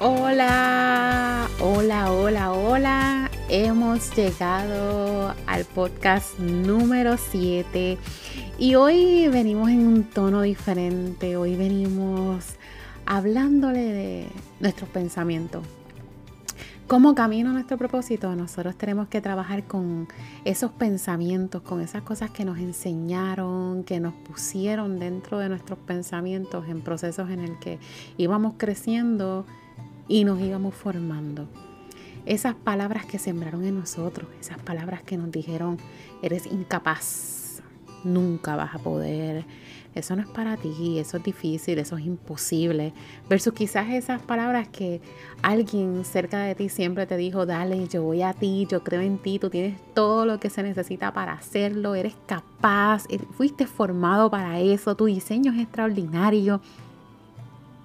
Hola, hola, hola, hola. Hemos llegado al podcast número 7 y hoy venimos en un tono diferente. Hoy venimos hablándole de nuestros pensamientos. Como camino a nuestro propósito, nosotros tenemos que trabajar con esos pensamientos, con esas cosas que nos enseñaron, que nos pusieron dentro de nuestros pensamientos en procesos en el que íbamos creciendo y nos íbamos formando. Esas palabras que sembraron en nosotros, esas palabras que nos dijeron, eres incapaz, nunca vas a poder, eso no es para ti, eso es difícil, eso es imposible. Versus quizás esas palabras que alguien cerca de ti siempre te dijo, dale, yo voy a ti, yo creo en ti, tú tienes todo lo que se necesita para hacerlo, eres capaz, er, fuiste formado para eso, tu diseño es extraordinario.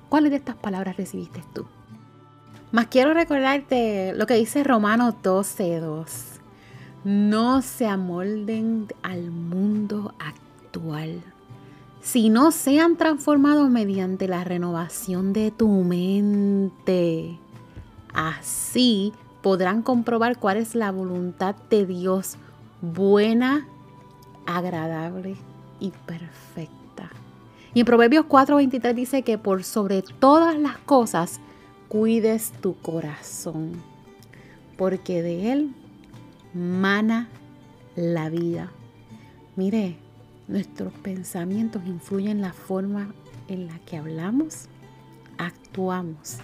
¿Cuáles de estas palabras recibiste tú? Más quiero recordarte lo que dice Romanos 12:2. No se amolden al mundo actual, sino sean transformados mediante la renovación de tu mente. Así podrán comprobar cuál es la voluntad de Dios, buena, agradable y perfecta. Y en Proverbios 4:23 dice que por sobre todas las cosas, cuides tu corazón, porque de él mana la vida. Mire, nuestros pensamientos influyen en la forma en la que hablamos, actuamos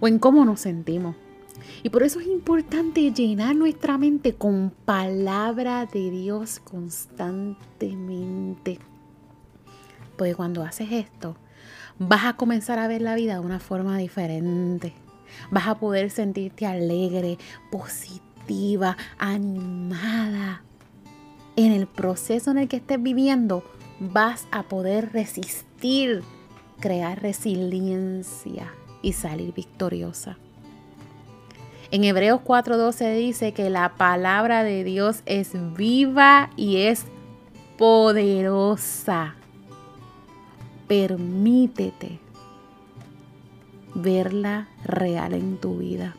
o en cómo nos sentimos. Y por eso es importante llenar nuestra mente con palabra de Dios constantemente. Porque cuando haces esto, vas a comenzar a ver la vida de una forma diferente. Vas a poder sentirte alegre, positiva, animada. En el proceso en el que estés viviendo, vas a poder resistir, crear resiliencia y salir victoriosa. En Hebreos 4:12 dice que la palabra de Dios es viva y es poderosa permítete verla real en tu vida.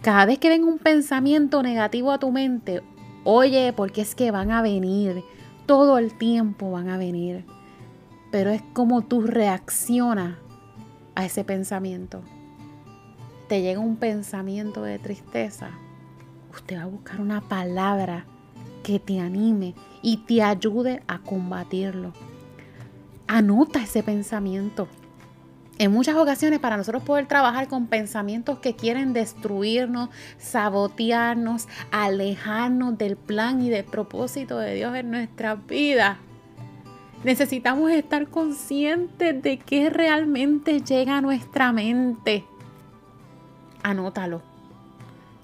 Cada vez que venga un pensamiento negativo a tu mente, oye, porque es que van a venir, todo el tiempo van a venir, pero es como tú reaccionas a ese pensamiento. Te llega un pensamiento de tristeza, usted va a buscar una palabra que te anime y te ayude a combatirlo anota ese pensamiento. En muchas ocasiones para nosotros poder trabajar con pensamientos que quieren destruirnos, sabotearnos, alejarnos del plan y del propósito de Dios en nuestra vida, necesitamos estar conscientes de qué realmente llega a nuestra mente. Anótalo.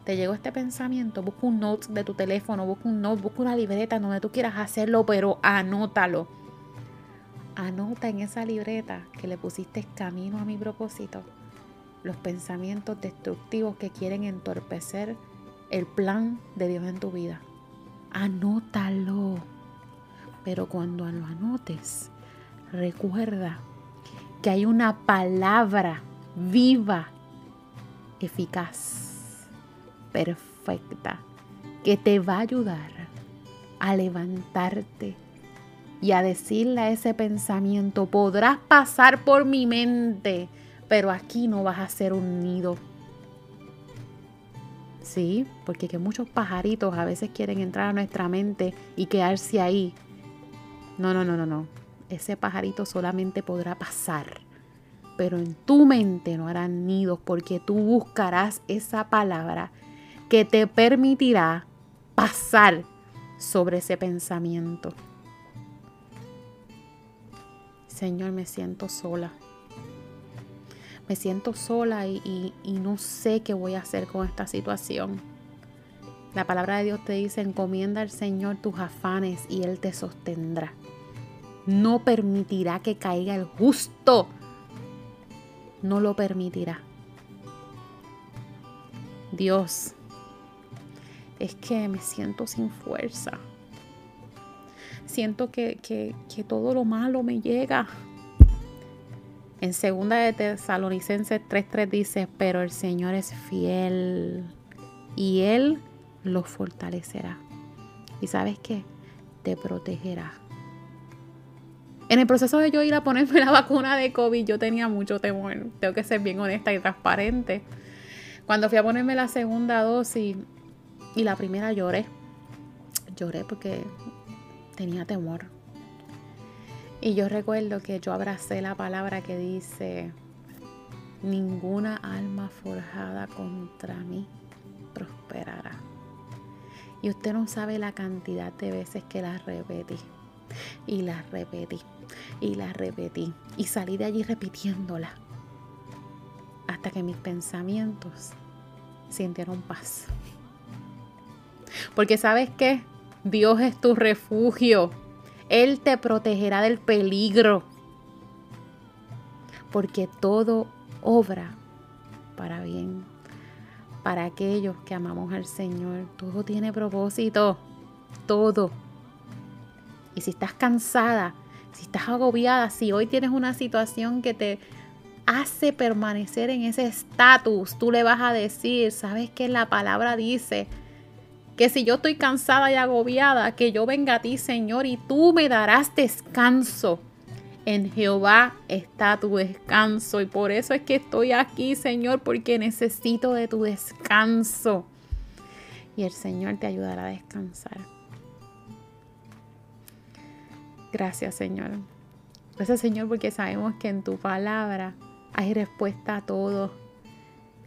Te llegó este pensamiento, busca un note de tu teléfono, busca un note, busca una libreta donde tú quieras hacerlo, pero anótalo Anota en esa libreta que le pusiste camino a mi propósito los pensamientos destructivos que quieren entorpecer el plan de Dios en tu vida. Anótalo. Pero cuando lo anotes, recuerda que hay una palabra viva, eficaz, perfecta, que te va a ayudar a levantarte y a decirle a ese pensamiento, podrás pasar por mi mente, pero aquí no vas a ser un nido. Sí, porque que muchos pajaritos a veces quieren entrar a nuestra mente y quedarse ahí. No, no, no, no, no. Ese pajarito solamente podrá pasar, pero en tu mente no harán nidos porque tú buscarás esa palabra que te permitirá pasar sobre ese pensamiento. Señor, me siento sola. Me siento sola y, y no sé qué voy a hacer con esta situación. La palabra de Dios te dice, encomienda al Señor tus afanes y Él te sostendrá. No permitirá que caiga el justo. No lo permitirá. Dios, es que me siento sin fuerza. Siento que, que, que todo lo malo me llega. En segunda de Tesalonicenses 3.3 dice, pero el Señor es fiel y Él los fortalecerá. ¿Y sabes qué? Te protegerá. En el proceso de yo ir a ponerme la vacuna de COVID, yo tenía mucho temor. Tengo que ser bien honesta y transparente. Cuando fui a ponerme la segunda dosis y la primera lloré. Lloré porque tenía temor. Y yo recuerdo que yo abracé la palabra que dice, ninguna alma forjada contra mí prosperará. Y usted no sabe la cantidad de veces que la repetí. Y la repetí. Y la repetí. Y salí de allí repitiéndola. Hasta que mis pensamientos sintieron paz. Porque sabes que Dios es tu refugio. Él te protegerá del peligro. Porque todo obra para bien para aquellos que amamos al Señor. Todo tiene propósito, todo. Y si estás cansada, si estás agobiada, si hoy tienes una situación que te hace permanecer en ese estatus, tú le vas a decir, ¿sabes que la palabra dice? Que si yo estoy cansada y agobiada, que yo venga a ti, Señor, y tú me darás descanso. En Jehová está tu descanso y por eso es que estoy aquí, Señor, porque necesito de tu descanso. Y el Señor te ayudará a descansar. Gracias, Señor. Gracias, Señor, porque sabemos que en tu palabra hay respuesta a todo.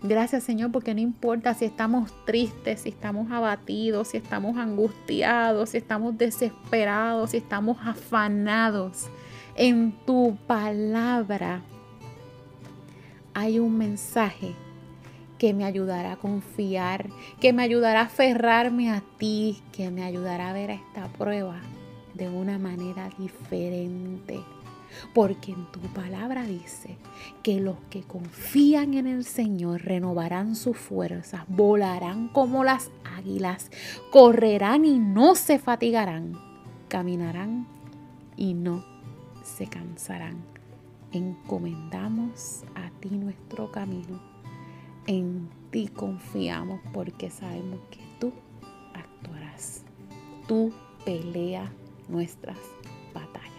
Gracias, Señor, porque no importa si estamos tristes, si estamos abatidos, si estamos angustiados, si estamos desesperados, si estamos afanados en tu palabra hay un mensaje que me ayudará a confiar, que me ayudará a aferrarme a ti, que me ayudará a ver esta prueba de una manera diferente. Porque en tu palabra dice que los que confían en el Señor renovarán sus fuerzas, volarán como las águilas, correrán y no se fatigarán, caminarán y no se cansarán. Encomendamos a ti nuestro camino. En ti confiamos porque sabemos que tú actuarás. Tú pelea nuestras batallas.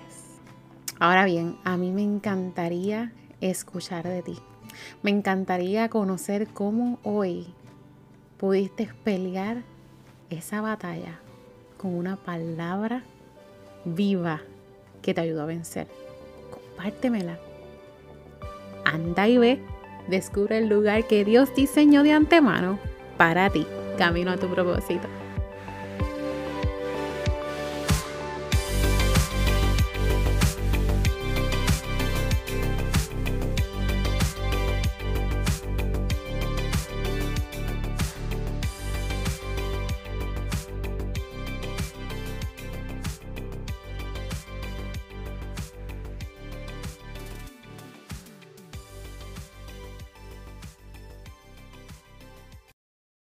Ahora bien, a mí me encantaría escuchar de ti. Me encantaría conocer cómo hoy pudiste pelear esa batalla con una palabra viva que te ayudó a vencer. Compártemela. Anda y ve, descubre el lugar que Dios diseñó de antemano para ti, camino a tu propósito.